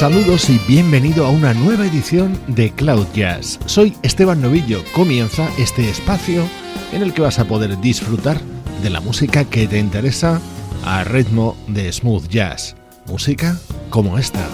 Saludos y bienvenido a una nueva edición de Cloud Jazz. Soy Esteban Novillo. Comienza este espacio en el que vas a poder disfrutar de la música que te interesa a ritmo de smooth jazz. Música como esta.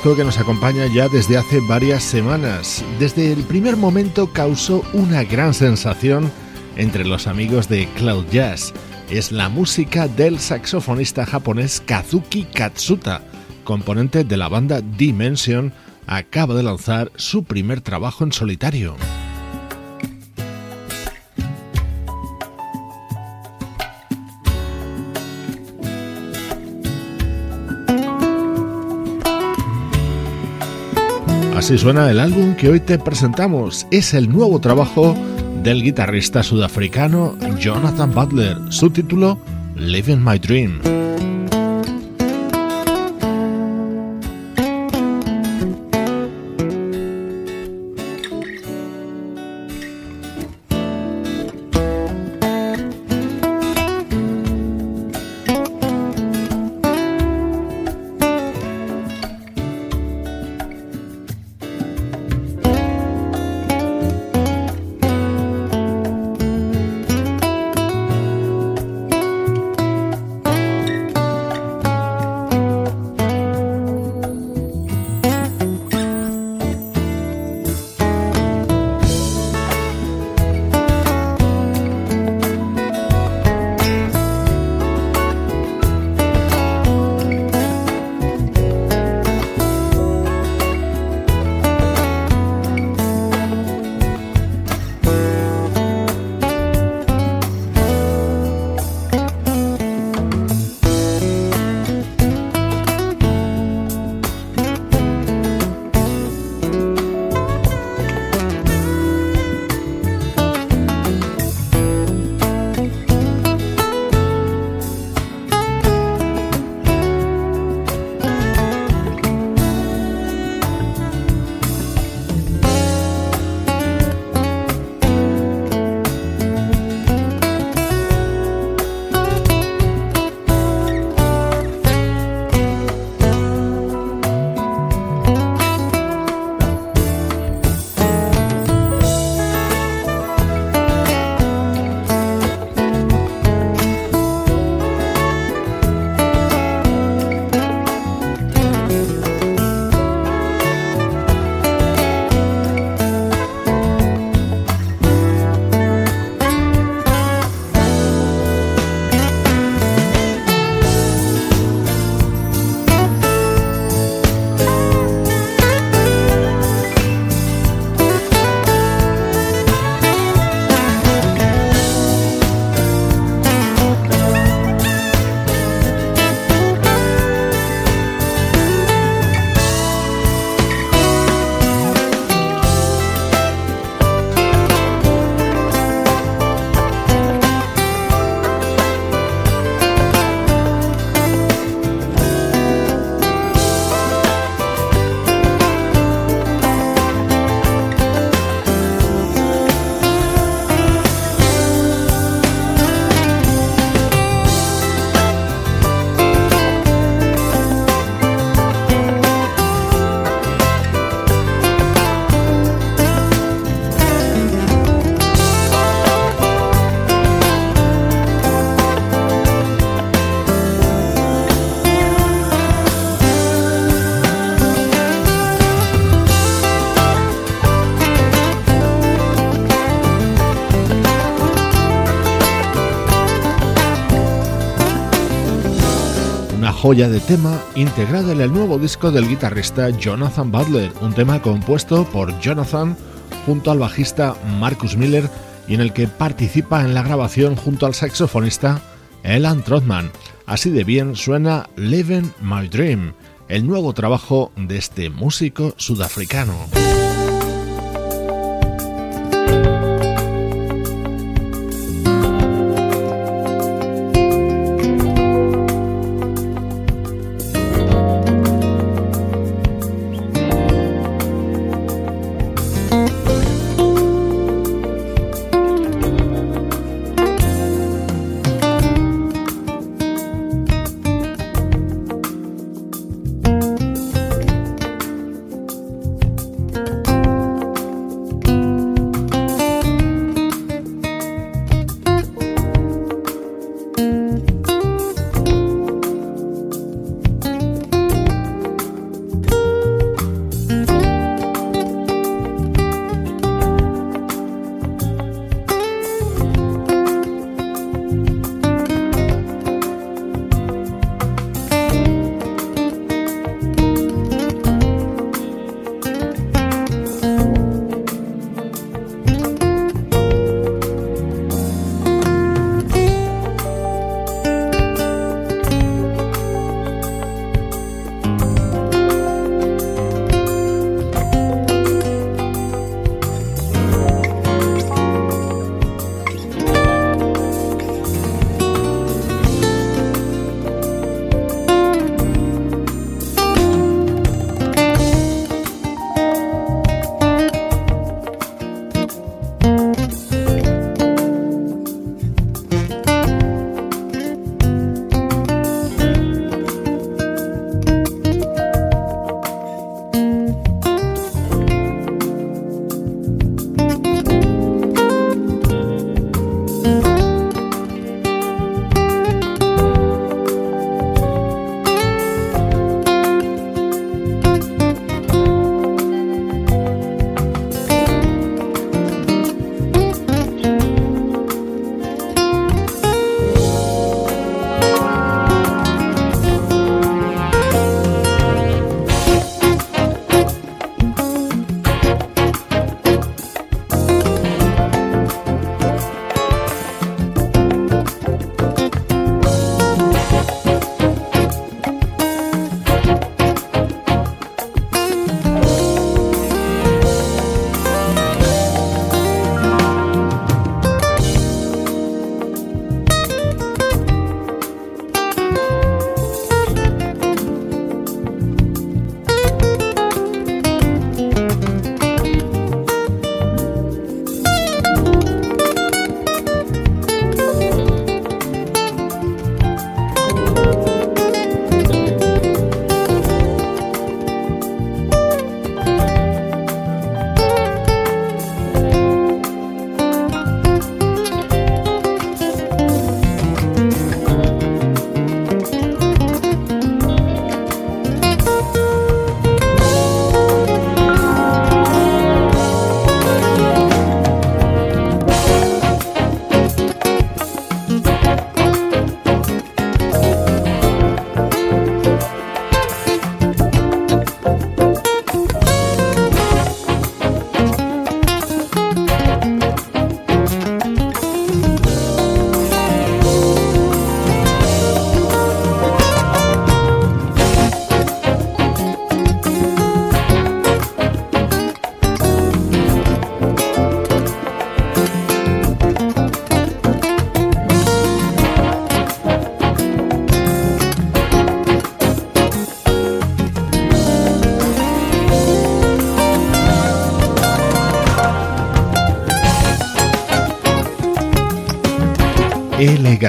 Disco que nos acompaña ya desde hace varias semanas. Desde el primer momento causó una gran sensación entre los amigos de Cloud Jazz. Es la música del saxofonista japonés Kazuki Katsuta, componente de la banda Dimension, acaba de lanzar su primer trabajo en solitario. Así suena el álbum que hoy te presentamos. Es el nuevo trabajo del guitarrista sudafricano Jonathan Butler. Su título, Living My Dream. Joya de tema integrada en el nuevo disco del guitarrista Jonathan Butler, un tema compuesto por Jonathan junto al bajista Marcus Miller y en el que participa en la grabación junto al saxofonista Elan Trotman. Así de bien suena Living My Dream, el nuevo trabajo de este músico sudafricano.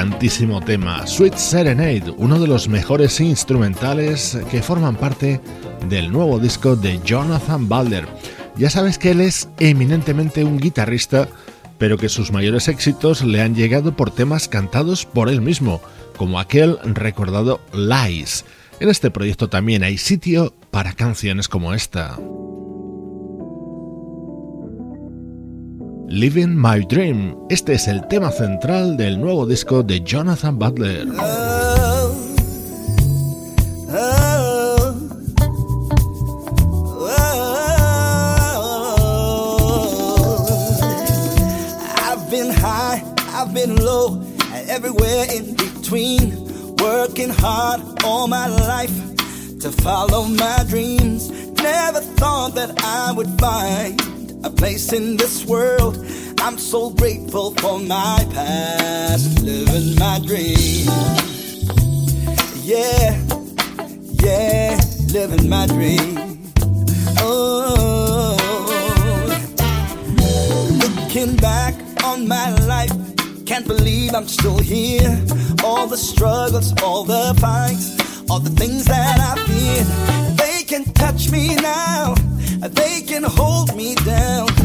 Elegantísimo tema, Sweet Serenade, uno de los mejores instrumentales que forman parte del nuevo disco de Jonathan Balder. Ya sabes que él es eminentemente un guitarrista, pero que sus mayores éxitos le han llegado por temas cantados por él mismo, como aquel recordado Lies. En este proyecto también hay sitio para canciones como esta. Living My Dream. Este es el tema central del nuevo disco de Jonathan Butler. Oh, oh, oh. Everywhere in between. Working hard all my life to follow my dreams. Never thought that I would find a place in this world. I'm so grateful for my past, living my dream. Yeah, yeah, living my dream. Oh, looking back on my life, can't believe I'm still here. All the struggles, all the fights, all the things that I feared, they can touch me now they can hold me down.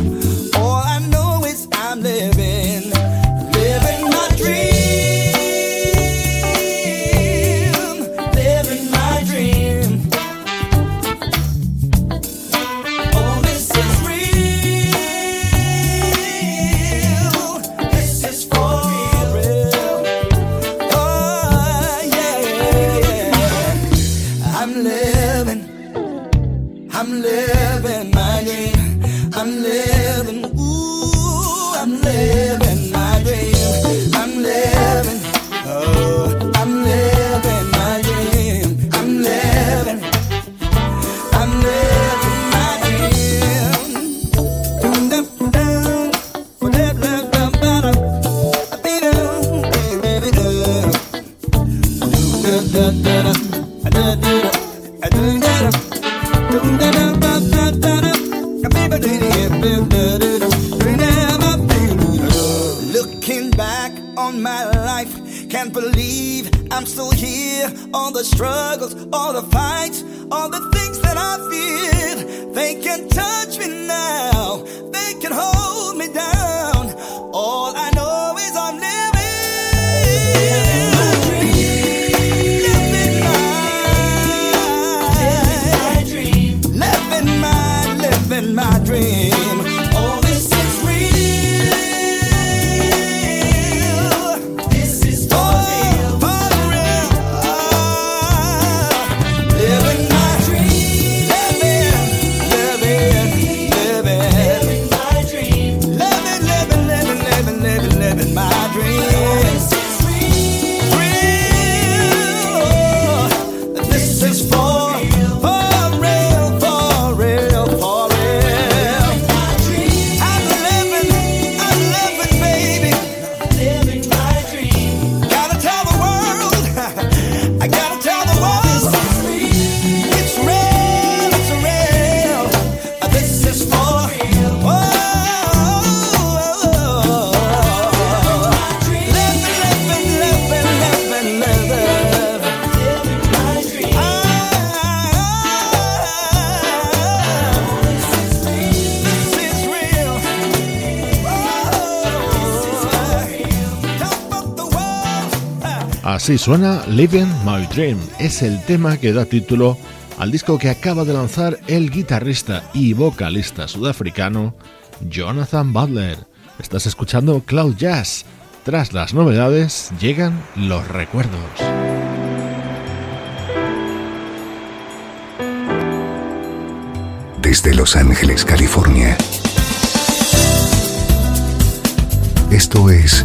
Así suena Living My Dream. Es el tema que da título al disco que acaba de lanzar el guitarrista y vocalista sudafricano Jonathan Butler. Estás escuchando Cloud Jazz. Tras las novedades llegan los recuerdos. Desde Los Ángeles, California. Esto es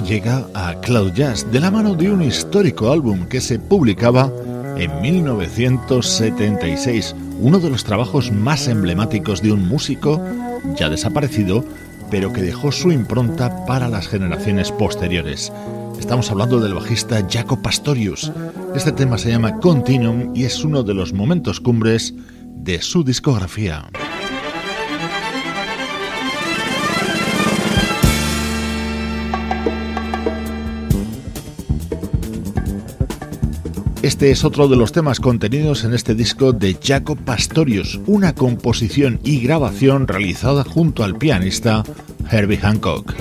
llega a Cloud Jazz de la mano de un histórico álbum que se publicaba en 1976, uno de los trabajos más emblemáticos de un músico ya desaparecido, pero que dejó su impronta para las generaciones posteriores. Estamos hablando del bajista Jaco Pastorius. Este tema se llama Continuum y es uno de los momentos cumbres de su discografía. Este es otro de los temas contenidos en este disco de Jaco Pastorius, una composición y grabación realizada junto al pianista Herbie Hancock.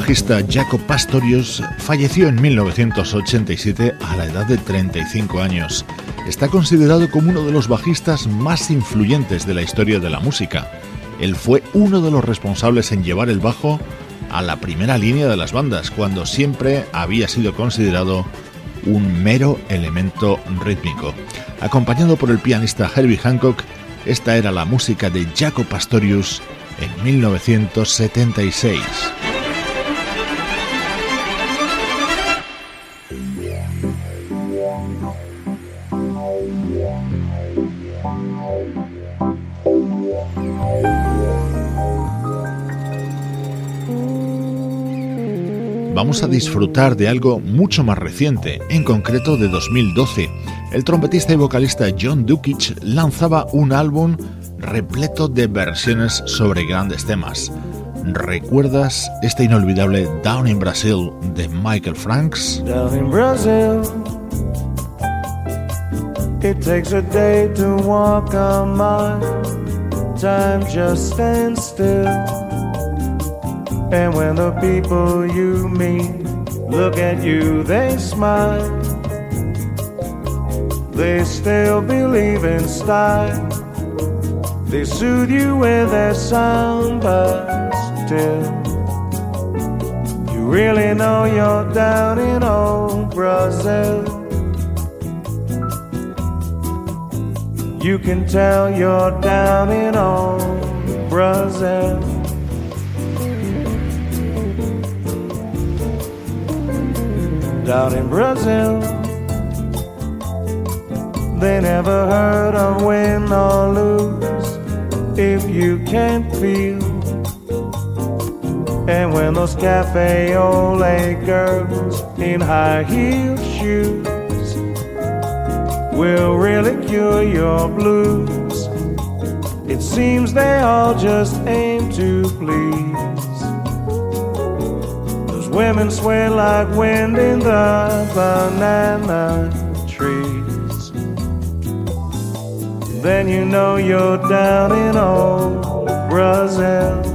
Bajista Jaco Pastorius falleció en 1987 a la edad de 35 años. Está considerado como uno de los bajistas más influyentes de la historia de la música. Él fue uno de los responsables en llevar el bajo a la primera línea de las bandas, cuando siempre había sido considerado un mero elemento rítmico. Acompañado por el pianista Herbie Hancock, esta era la música de Jaco Pastorius en 1976. A disfrutar de algo mucho más reciente, en concreto de 2012. El trompetista y vocalista John Dukic lanzaba un álbum repleto de versiones sobre grandes temas. ¿Recuerdas este inolvidable Down in Brazil de Michael Franks? And when the people you meet look at you, they smile. They still believe in style. They soothe you with their sound, but still, you really know you're down in old Brazil. You can tell you're down in old Brazil. Down in Brazil. They never heard of win or lose if you can't feel. And when those cafe ole girls in high heel shoes will really cure your blues, it seems they all just aim to please. Women sway like wind in the banana trees. then you know you're down in old Brazil.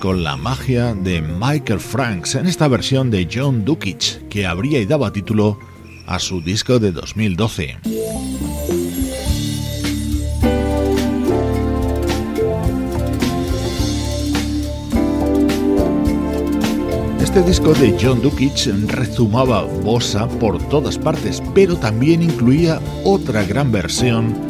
Con la magia de Michael Franks en esta versión de John Dukic que abría y daba título a su disco de 2012. Este disco de John Dukic rezumaba bossa por todas partes, pero también incluía otra gran versión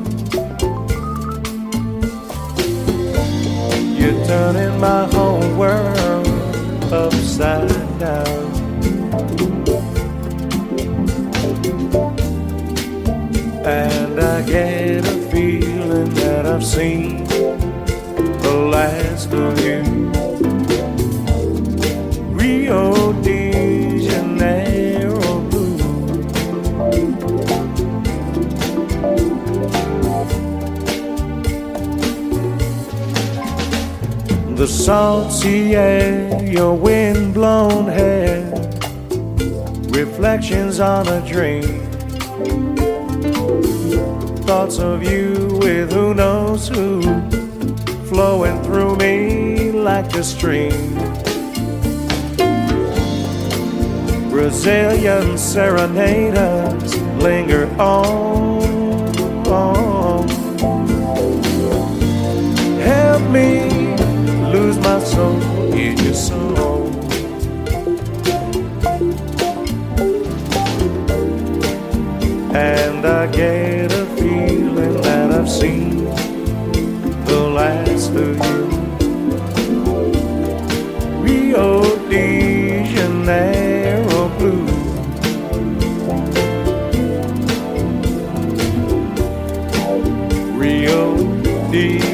turning my whole world upside down. And I get a feeling that I've seen the last of you. The salty air, your wind-blown hair, reflections on a dream thoughts of you with who knows who flowing through me like a stream. Brazilian serenaders linger on. on. Help me my soul in your soul. And I get a feeling that I've seen the last of you. Rio de Janeiro blue. Rio de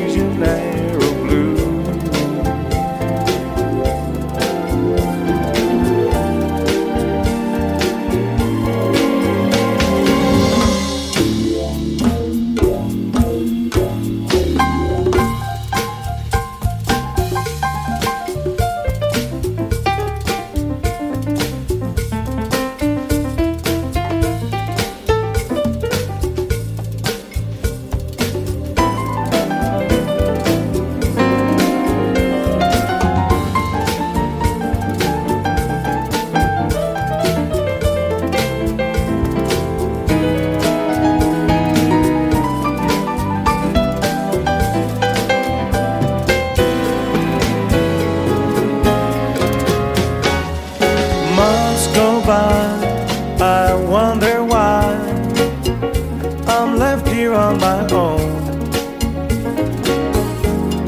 here on my own.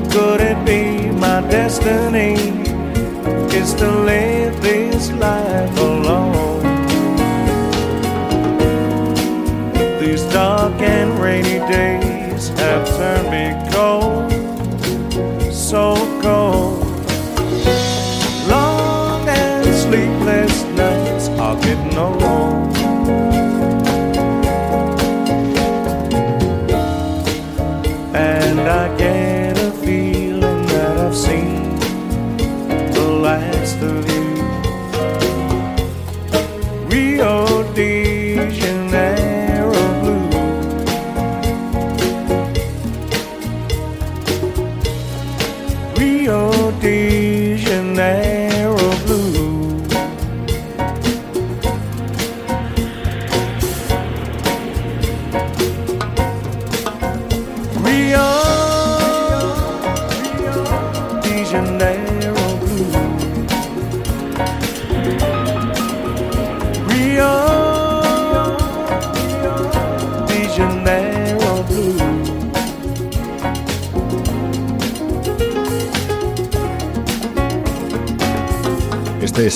Could it be my destiny is to live this life alone? These dark and rainy days have turned me cold, so cold. Long and sleepless nights are getting old.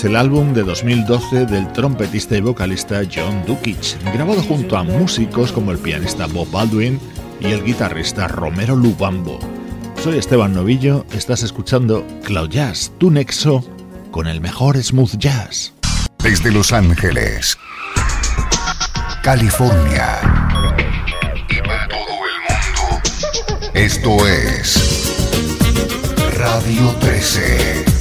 El álbum de 2012 del trompetista y vocalista John Dukic, grabado junto a músicos como el pianista Bob Baldwin y el guitarrista Romero Lubambo. Soy Esteban Novillo, estás escuchando Cloud Jazz, tu nexo con el mejor smooth jazz. Desde Los Ángeles, California y para todo el mundo. Esto es Radio 13. 13.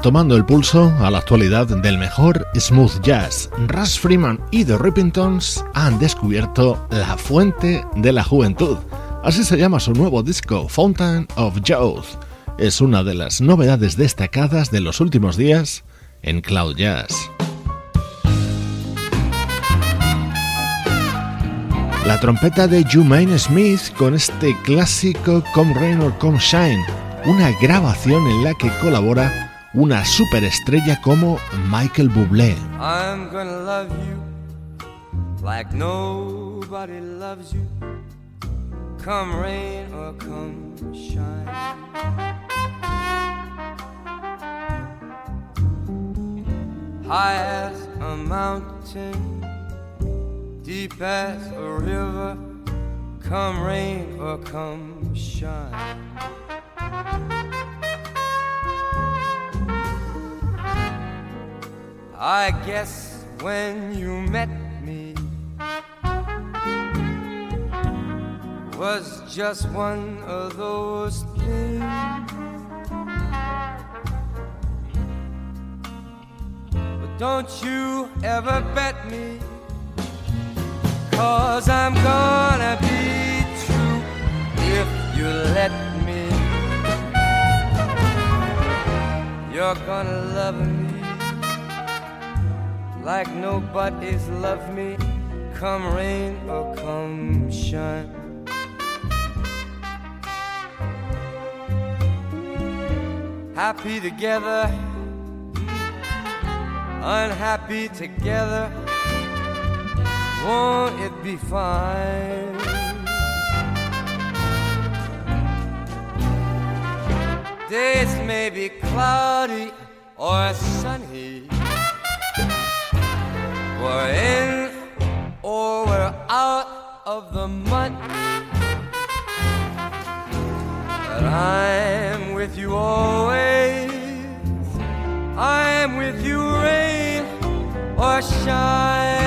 Retomando el pulso a la actualidad del mejor smooth jazz. Russ Freeman y The Rippingtons han descubierto la fuente de la juventud. Así se llama su nuevo disco, Fountain of Youth. Es una de las novedades destacadas de los últimos días en Cloud Jazz. La trompeta de Jumaine Smith con este clásico Come Rain or Come Shine, una grabación en la que colabora una superestrella como Michael Bublé. I'm gonna love you like nobody loves you. Come rain or come shine. High as a mountain, deep as a river. Come rain or come shine. I guess when you met me was just one of those things. But don't you ever bet me, cause I'm gonna be true if you let me. You're gonna love me like nobody's loved me, come rain or come shine. Happy together, unhappy together, won't it be fine? Days may be cloudy or sunny we're in or we're out of the mud. But I'm with you always. I'm with you, rain or shine.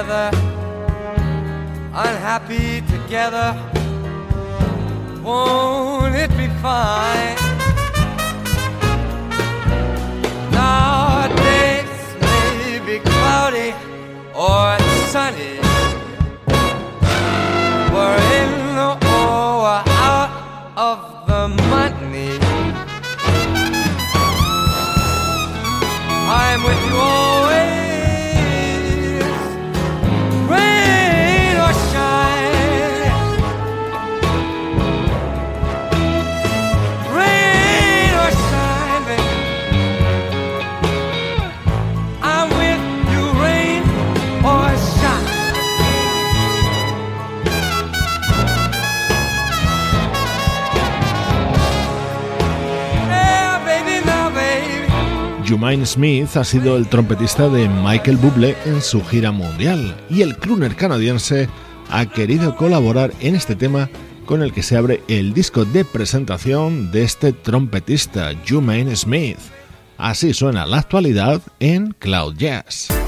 Together, unhappy together. Jumaine Smith ha sido el trompetista de Michael Bublé en su gira mundial y el crooner canadiense ha querido colaborar en este tema con el que se abre el disco de presentación de este trompetista Jumaine Smith. Así suena la actualidad en Cloud Jazz.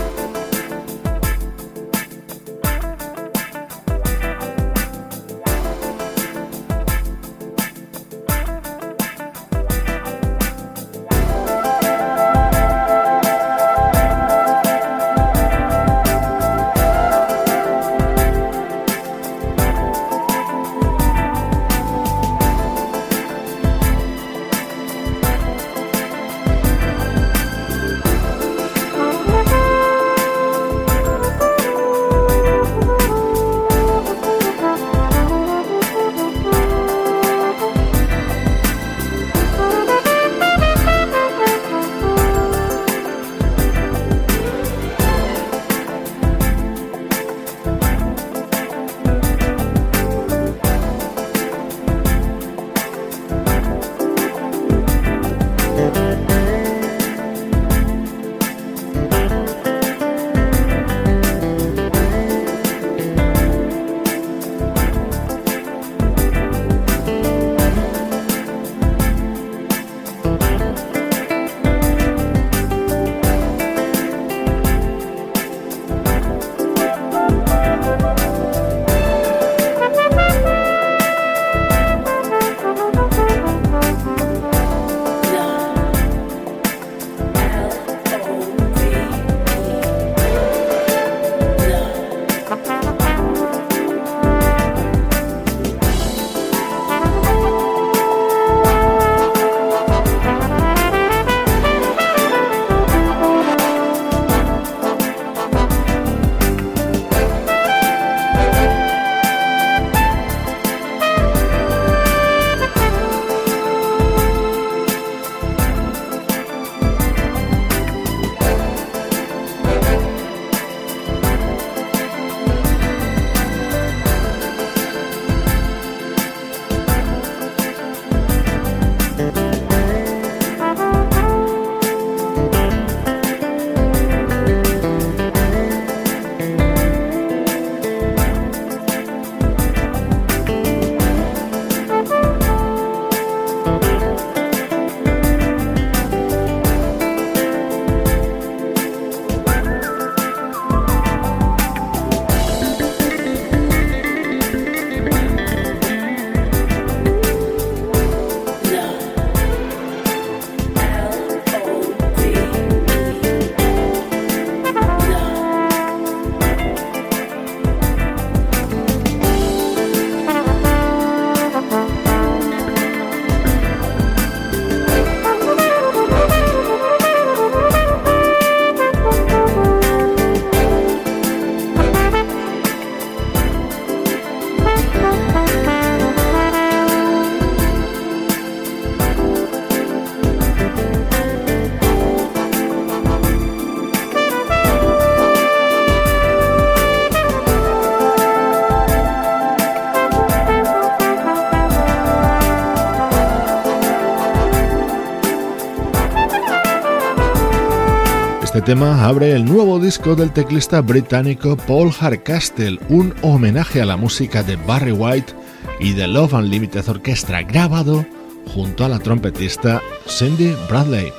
Este tema abre el nuevo disco del teclista británico Paul Hardcastle, un homenaje a la música de Barry White y de Love Unlimited Orchestra, grabado junto a la trompetista Cindy Bradley.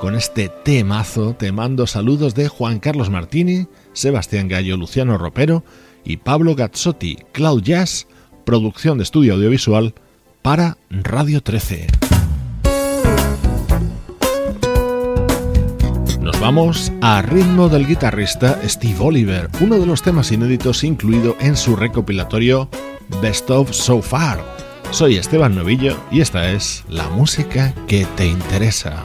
Con este temazo te mando saludos de Juan Carlos Martini, Sebastián Gallo, Luciano Ropero y Pablo Gazzotti, Cloud Jazz, producción de estudio audiovisual para Radio 13. Vamos a ritmo del guitarrista Steve Oliver, uno de los temas inéditos incluido en su recopilatorio Best of So Far. Soy Esteban Novillo y esta es la música que te interesa.